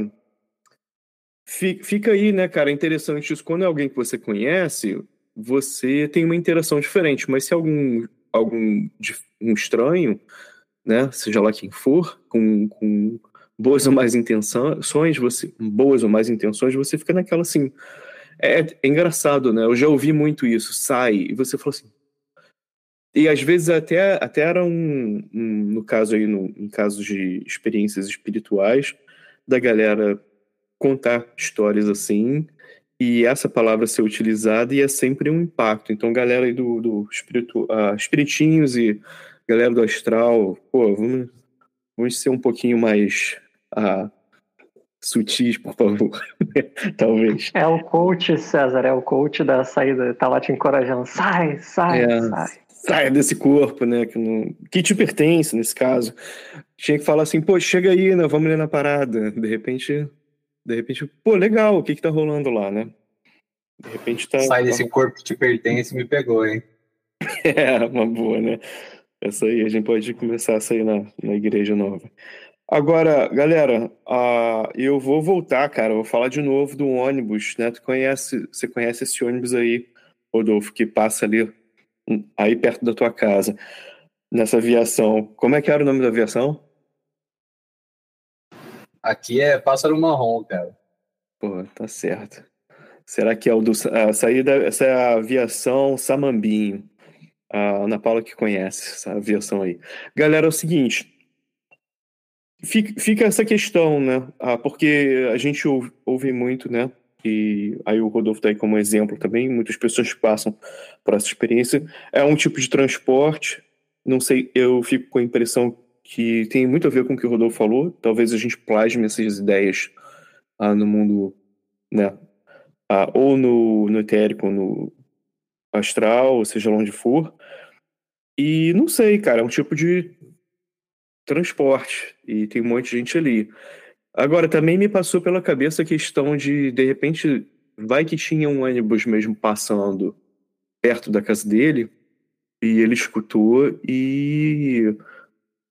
fica aí, né, cara? É interessante isso. Quando é alguém que você conhece, você tem uma interação diferente. Mas se algum, algum um estranho, né? Seja lá quem for, com, com boas ou mais intenções, você boas ou mais intenções, você fica naquela assim. É, é, engraçado, né? Eu já ouvi muito isso. Sai e você falou assim. E às vezes até até era um, um no caso aí no, em casos de experiências espirituais da galera contar histórias assim e essa palavra ser utilizada e é sempre um impacto. Então, galera aí do, do espiritu, uh, espiritinhos e galera do astral, pô, vamos, vamos ser um pouquinho mais ah, sutis, por favor. Talvez. É o coach, César, é o coach da saída, tá lá te encorajando. Sai, sai, é, sai. Sai desse corpo, né? Que, não, que te pertence, nesse caso. Tinha que falar assim, pô, chega aí, né? Vamos ler na parada. De repente, de repente, pô, legal, o que que tá rolando lá, né? De repente tá. Sai desse corpo que te pertence me pegou, hein? é, uma boa, né? Essa aí a gente pode começar a sair na, na igreja nova. Agora, galera, uh, eu vou voltar, cara. vou falar de novo do ônibus, né? Tu conhece, você conhece esse ônibus aí, Rodolfo, que passa ali, hum, aí perto da tua casa, nessa aviação. Como é que era o nome da aviação? Aqui é Pássaro Marrom, cara. Pô, tá certo. Será que é o do. A saída, essa é a aviação Samambinho. A Ana Paula que conhece essa aviação aí. Galera, é o seguinte Fica, essa questão, né? Ah, porque a gente ouve, ouve, muito, né? E aí o Rodolfo está aí como exemplo também. Muitas pessoas passam por essa experiência. É um tipo de transporte. Não sei, eu fico com a impressão que tem muito a ver com o que o Rodolfo falou. Talvez a gente plasme essas ideias ah, no mundo, né? Ah, ou no, no etérico, no astral, ou seja onde for. E não sei, cara, é um tipo de transporte e tem um monte de gente ali. Agora, também me passou pela cabeça a questão de, de repente, vai que tinha um ônibus mesmo passando perto da casa dele e ele escutou e,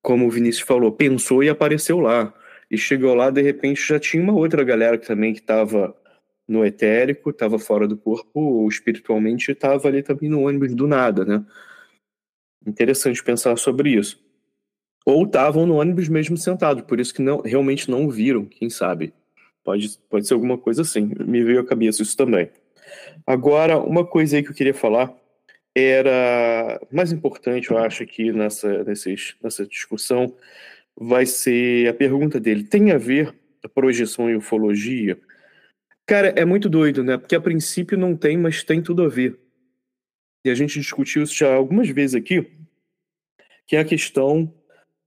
como o Vinícius falou, pensou e apareceu lá. E chegou lá, de repente, já tinha uma outra galera que também que estava no etérico, estava fora do corpo, ou espiritualmente estava ali também no ônibus do nada, né? Interessante pensar sobre isso. Ou estavam no ônibus mesmo sentado, por isso que não, realmente não viram, quem sabe. Pode, pode ser alguma coisa assim. Me veio à cabeça isso também. Agora, uma coisa aí que eu queria falar era mais importante, eu acho, aqui nessa, nesses, nessa discussão, vai ser a pergunta dele: tem a ver a projeção e ufologia? Cara, é muito doido, né? Porque a princípio não tem, mas tem tudo a ver. E a gente discutiu isso já algumas vezes aqui, que é a questão.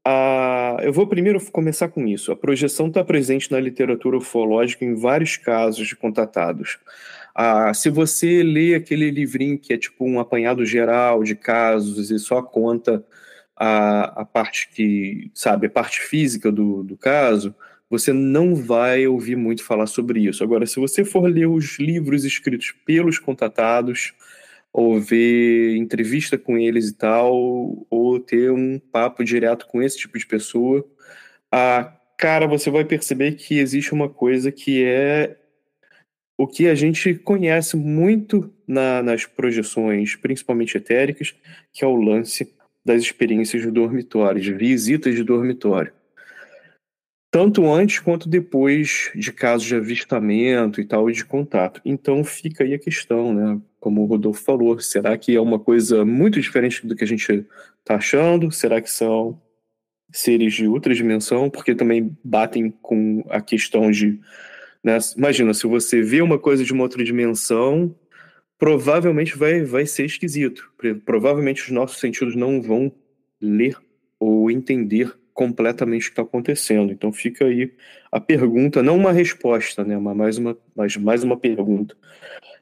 A... Eu vou primeiro começar com isso. A projeção está presente na literatura ufológica em vários casos de contatados. Se você lê aquele livrinho que é tipo um apanhado geral de casos e só conta a, a parte que, sabe, a parte física do, do caso, você não vai ouvir muito falar sobre isso. Agora, se você for ler os livros escritos pelos contatados, ou ver entrevista com eles e tal, ou ter um papo direto com esse tipo de pessoa, a cara, você vai perceber que existe uma coisa que é o que a gente conhece muito na, nas projeções, principalmente etéricas, que é o lance das experiências de dormitório, de visitas de dormitório. Tanto antes quanto depois de casos de avistamento e tal, de contato. Então fica aí a questão, né? Como o Rodolfo falou, será que é uma coisa muito diferente do que a gente está achando? Será que são seres de outra dimensão? Porque também batem com a questão de né? Imagina, se você vê uma coisa de uma outra dimensão, provavelmente vai, vai ser esquisito. Provavelmente os nossos sentidos não vão ler ou entender completamente o que está acontecendo. Então fica aí a pergunta, não uma resposta, né? Mas mais uma, mais, mais uma pergunta.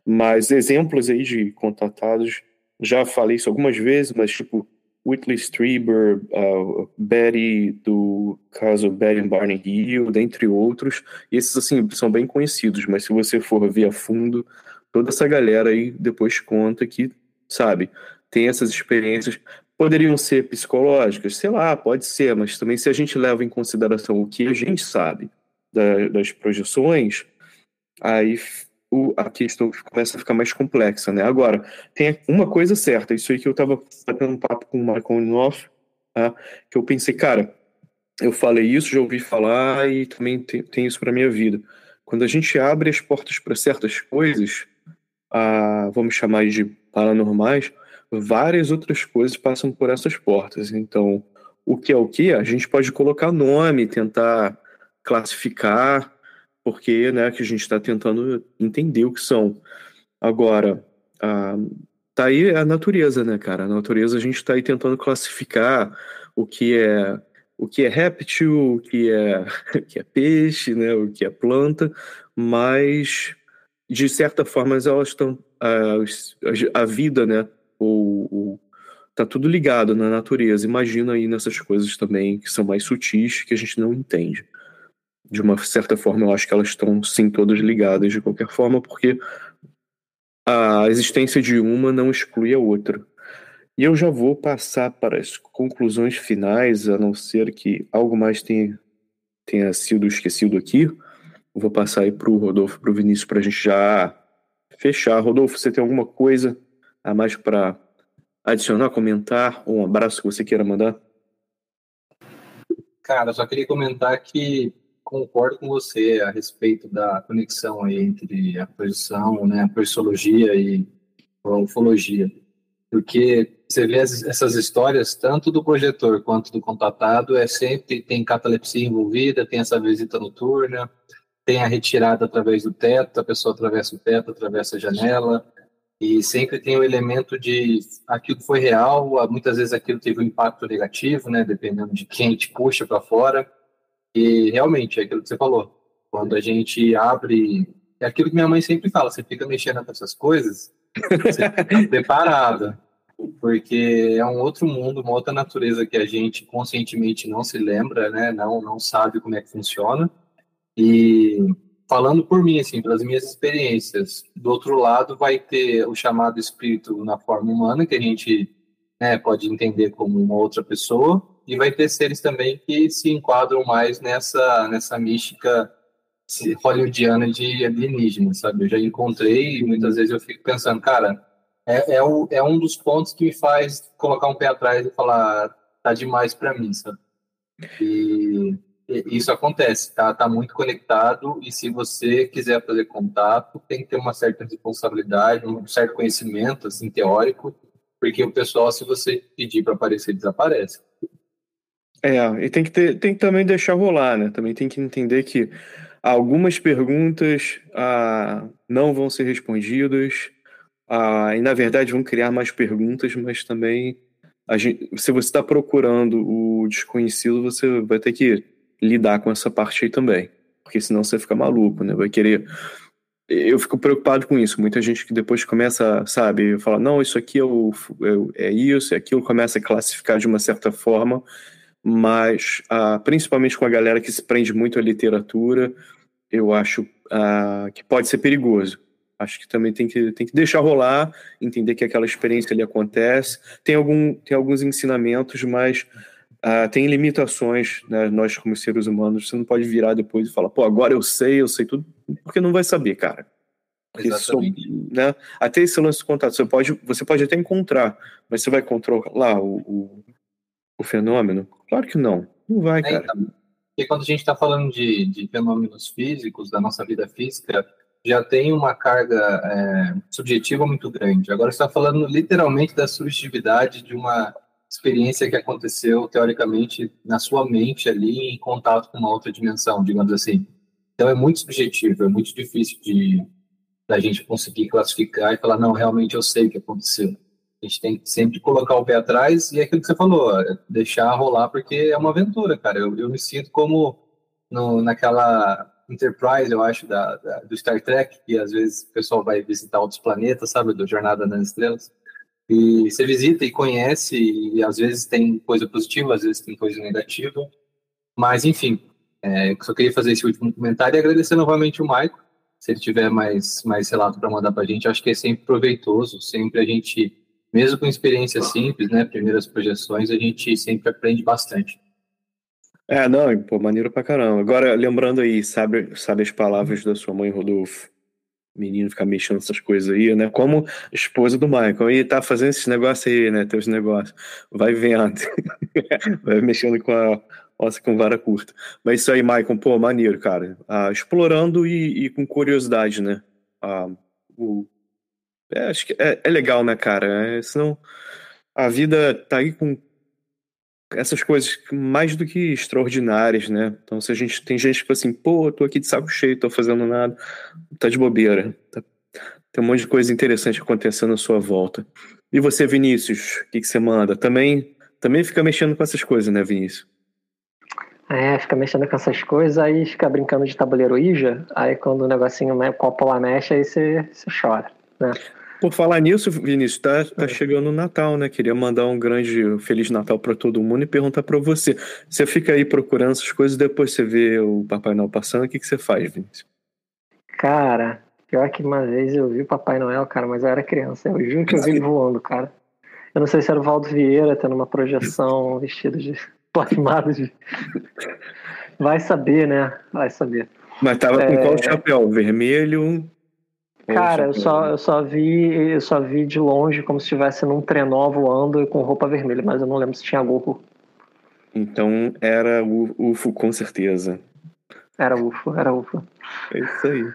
Mas exemplos aí de contatados, já falei isso algumas vezes, mas tipo, Whitley Strieber, uh, Betty, do caso Betty Barney Hill, dentre outros. Esses, assim, são bem conhecidos, mas se você for ver a fundo, toda essa galera aí depois conta que, sabe, tem essas experiências. Poderiam ser psicológicas, sei lá, pode ser, mas também se a gente leva em consideração o que a gente sabe da, das projeções, aí o, a questão começa a ficar mais complexa, né? Agora, tem uma coisa certa, isso aí que eu estava batendo um papo com o Michael Noff, tá? que eu pensei, cara, eu falei isso, já ouvi falar e também tem, tem isso para minha vida. Quando a gente abre as portas para certas coisas, ah, vamos chamar de paranormais, várias outras coisas passam por essas portas. Então, o que é o que? A gente pode colocar nome, tentar classificar, porque né, que a gente está tentando entender o que são. Agora, a, tá aí a natureza, né, cara? A natureza a gente está aí tentando classificar o que é o que é réptil, o que é, que é peixe, né, o que é planta, mas de certa forma elas estão a, a vida, né, o, o, tá tudo ligado na natureza. Imagina aí nessas coisas também que são mais sutis que a gente não entende de uma certa forma, eu acho que elas estão sim todas ligadas de qualquer forma, porque a existência de uma não exclui a outra. E eu já vou passar para as conclusões finais, a não ser que algo mais tenha, tenha sido esquecido aqui. vou passar aí para o Rodolfo, para o Vinícius, para a gente já fechar. Rodolfo, você tem alguma coisa a mais para adicionar, comentar, ou um abraço que você queira mandar? Cara, só queria comentar que concordo com você a respeito da conexão entre a projeção, né, a projeciologia e a ufologia, porque você vê essas histórias tanto do projetor quanto do contatado é sempre tem catalepsia envolvida, tem essa visita noturna, tem a retirada através do teto, a pessoa atravessa o teto, atravessa a janela, E sempre tem o elemento de aquilo foi real, muitas vezes aquilo teve um impacto negativo, né? Dependendo de quem te puxa para fora. E realmente, é aquilo que você falou. Quando a gente abre. É aquilo que minha mãe sempre fala: você fica mexendo com essas coisas, você fica preparado. Porque é um outro mundo, uma outra natureza que a gente conscientemente não se lembra, né? Não, não sabe como é que funciona. E falando por mim, assim, pelas minhas experiências, do outro lado vai ter o chamado espírito na forma humana, que a gente né, pode entender como uma outra pessoa, e vai ter seres também que se enquadram mais nessa, nessa mística hollywoodiana de alienígena, sabe? Eu já encontrei e muitas vezes eu fico pensando, cara, é, é, o, é um dos pontos que me faz colocar um pé atrás e falar, tá demais para mim, sabe? E isso acontece, tá, tá muito conectado e se você quiser fazer contato, tem que ter uma certa responsabilidade, um certo conhecimento, assim, teórico, porque o pessoal, se você pedir para aparecer, desaparece. É, e tem que, ter, tem que também deixar rolar, né? Também tem que entender que algumas perguntas ah, não vão ser respondidas, ah, e na verdade vão criar mais perguntas, mas também gente, se você está procurando o desconhecido, você vai ter que lidar com essa parte aí também. Porque senão você fica maluco, né? Vai querer. Eu fico preocupado com isso. Muita gente que depois começa, sabe, falar, não, isso aqui é, o, é, é isso, é aquilo, começa a classificar de uma certa forma, mas ah, principalmente com a galera que se prende muito à literatura, eu acho ah, que pode ser perigoso. Acho que também tem que, tem que deixar rolar, entender que aquela experiência ali acontece. Tem, algum, tem alguns ensinamentos, mas Uh, tem limitações, né? nós como seres humanos, você não pode virar depois e falar, pô, agora eu sei, eu sei tudo, porque não vai saber, cara. Isso, né? Até esse lance de contato, você pode, você pode até encontrar, mas você vai controlar o, o, o fenômeno? Claro que não, não vai, é, cara. Então, porque quando a gente está falando de, de fenômenos físicos, da nossa vida física, já tem uma carga é, subjetiva muito grande. Agora você está falando literalmente da subjetividade de uma experiência que aconteceu, teoricamente, na sua mente ali, em contato com uma outra dimensão, digamos assim. Então é muito subjetivo, é muito difícil de da gente conseguir classificar e falar, não, realmente eu sei o que aconteceu. A gente tem que sempre colocar o pé atrás e é aquilo que você falou, é deixar rolar, porque é uma aventura, cara. Eu, eu me sinto como no, naquela Enterprise, eu acho, da, da, do Star Trek, que às vezes o pessoal vai visitar outros planetas, sabe, do Jornada nas Estrelas. E você visita e conhece, e às vezes tem coisa positiva, às vezes tem coisa negativa. Mas, enfim, é, só queria fazer esse último comentário e agradecer novamente o Maico. Se ele tiver mais, mais relato para mandar para a gente, acho que é sempre proveitoso. Sempre a gente, mesmo com experiência simples, né, primeiras projeções, a gente sempre aprende bastante. É, não, pô, maneiro pra caramba. Agora, lembrando aí, sabe, sabe as palavras da sua mãe, Rodolfo? menino ficar mexendo essas coisas aí, né? Como esposa do Michael. E tá fazendo esses negócios aí, né? Teus negócios. Vai vendo. Vai mexendo com a nossa, com vara curta. Mas isso aí, Michael, pô, maneiro, cara. Ah, explorando e, e, com curiosidade, né? Ah, o, é, acho que é, é legal, né, cara? É, senão a vida tá aí com essas coisas mais do que extraordinárias, né? Então, se a gente tem gente que tipo assim, pô, tô aqui de saco cheio, tô fazendo nada, tá de bobeira. Tá, tem um monte de coisa interessante acontecendo à sua volta. E você, Vinícius, o que, que você manda? Também, também fica mexendo com essas coisas, né, Vinícius? É, fica mexendo com essas coisas, aí fica brincando de tabuleiro Ija, aí quando o negocinho, o copo lá mexe, aí você chora, né? Por falar nisso, Vinícius, tá, tá chegando o Natal, né? Queria mandar um grande Feliz Natal para todo mundo e perguntar para você. Você fica aí procurando essas coisas, depois você vê o Papai Noel passando, o que, que você faz, Vinícius? Cara, pior que uma vez eu vi o Papai Noel, cara, mas eu era criança. Eu juro que eu vi ele voando, cara. Eu não sei se era o Valdo Vieira tendo uma projeção vestido de plasmado de. Vai saber, né? Vai saber. Mas tava com é... qual chapéu? Vermelho, Cara, eu só, eu só vi eu só vi de longe como se estivesse num trenó voando e com roupa vermelha, mas eu não lembro se tinha gorro. Então era o UFO com certeza. Era UFO, era UFO. É isso aí.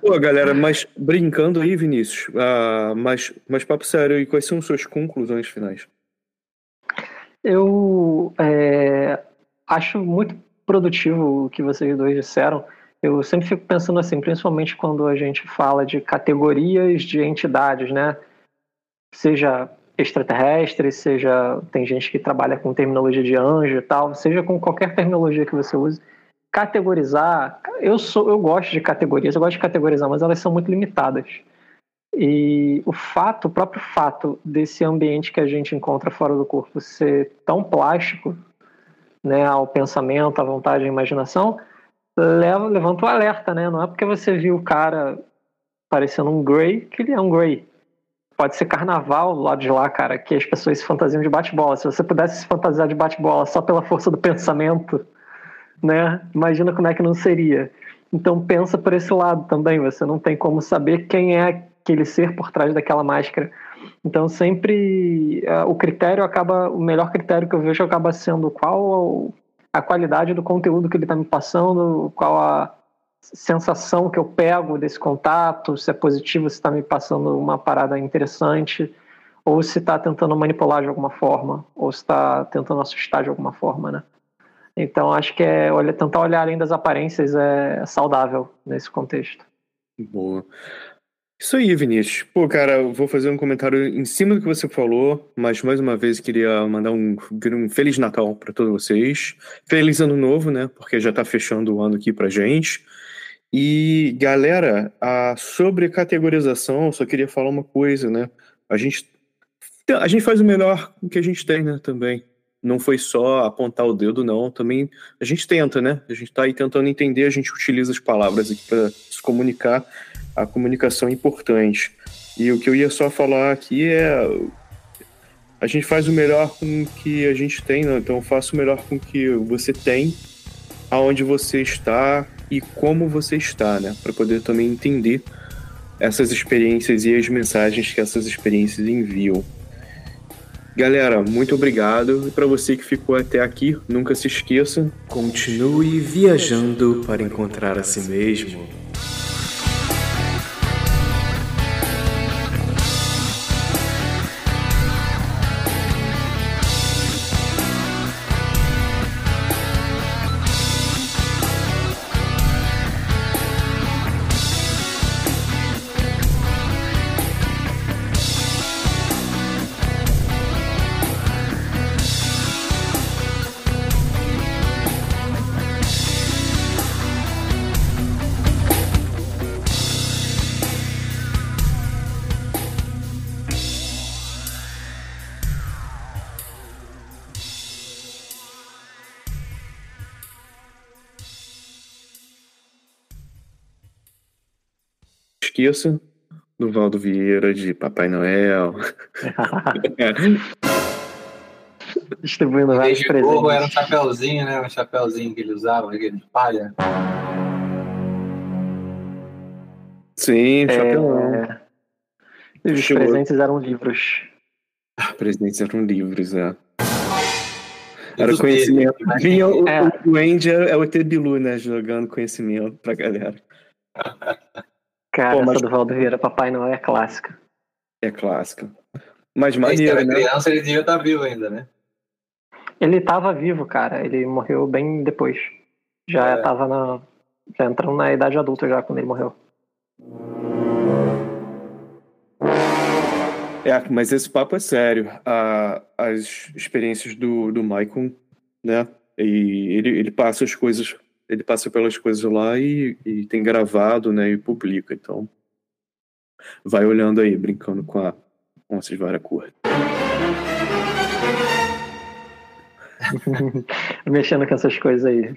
Pô, galera, mas brincando aí, Vinícius, uh, mas, mas papo sério, e quais são suas conclusões finais? Eu é, acho muito produtivo o que vocês dois disseram Eu sempre fico pensando assim, principalmente quando a gente fala de categorias de entidades, né? Seja extraterrestre, seja tem gente que trabalha com terminologia de anjo e tal, seja com qualquer terminologia que você use, categorizar, eu sou eu gosto de categorias, eu gosto de categorizar, mas elas são muito limitadas. E o fato, o próprio fato desse ambiente que a gente encontra fora do corpo ser tão plástico, né, ao pensamento, à vontade, à imaginação, leva, levanta o alerta, né? Não é porque você viu o cara parecendo um Grey que ele é um Grey. Pode ser carnaval do lado de lá, cara, que as pessoas se fantasiam de bate-bola. Se você pudesse se fantasiar de bate-bola só pela força do pensamento, né? Imagina como é que não seria. Então pensa por esse lado também. Você não tem como saber quem é aquele ser por trás daquela máscara. Então sempre uh, o critério acaba, o melhor critério que eu vejo acaba sendo qual a qualidade do conteúdo que ele está me passando, qual a sensação que eu pego desse contato, se é positivo, se está me passando uma parada interessante, ou se está tentando manipular de alguma forma, ou se está tentando assustar de alguma forma, né? Então acho que é olha, tentar olhar além das aparências é saudável nesse contexto. Boa. Isso aí, Vinícius. Pô, cara, vou fazer um comentário em cima do que você falou, mas mais uma vez queria mandar um, um Feliz Natal para todos vocês. Feliz Ano Novo, né? Porque já tá fechando o ano aqui pra gente. E, galera, a, sobre categorização, eu só queria falar uma coisa, né? A gente, a gente faz o melhor que a gente tem, né? Também. Não foi só apontar o dedo, não. Também a gente tenta, né? A gente tá aí tentando entender, a gente utiliza as palavras aqui para se comunicar a comunicação é importante. E o que eu ia só falar aqui é a gente faz o melhor com o que a gente tem, né? então faça o melhor com o que você tem, aonde você está e como você está, né? Para poder também entender essas experiências e as mensagens que essas experiências enviam. Galera, muito obrigado. E para você que ficou até aqui, nunca se esqueça: continue viajando para encontrar a si mesmo. Esqueça do Valdo Vieira de Papai Noel. Distribuindo vários presentes. Era um chapéuzinho, né? Um chapéuzinho que ele usava, aquele de palha. Sim, é... chapéu. Os Chegou. presentes eram livros. Presentes eram livros, é. Era conhecimento. Vinha o, é. o Andy é o ET Bilu, né? Jogando conhecimento pra galera. Cara, Pô, mas... essa do Valdo Vieira, Papai Noel é clássica. É clássica. Mas maneiro, né? criança, ele devia estar tá vivo ainda, né? Ele estava vivo, cara. Ele morreu bem depois. Já é. tava na... Já entrando na idade adulta já quando ele morreu. É, mas esse papo é sério. Ah, as experiências do, do Michael, né? E ele, ele passa as coisas ele passa pelas coisas lá e, e tem gravado, né, e publica. Então, vai olhando aí, brincando com a com essas várias cores. Mexendo com essas coisas aí.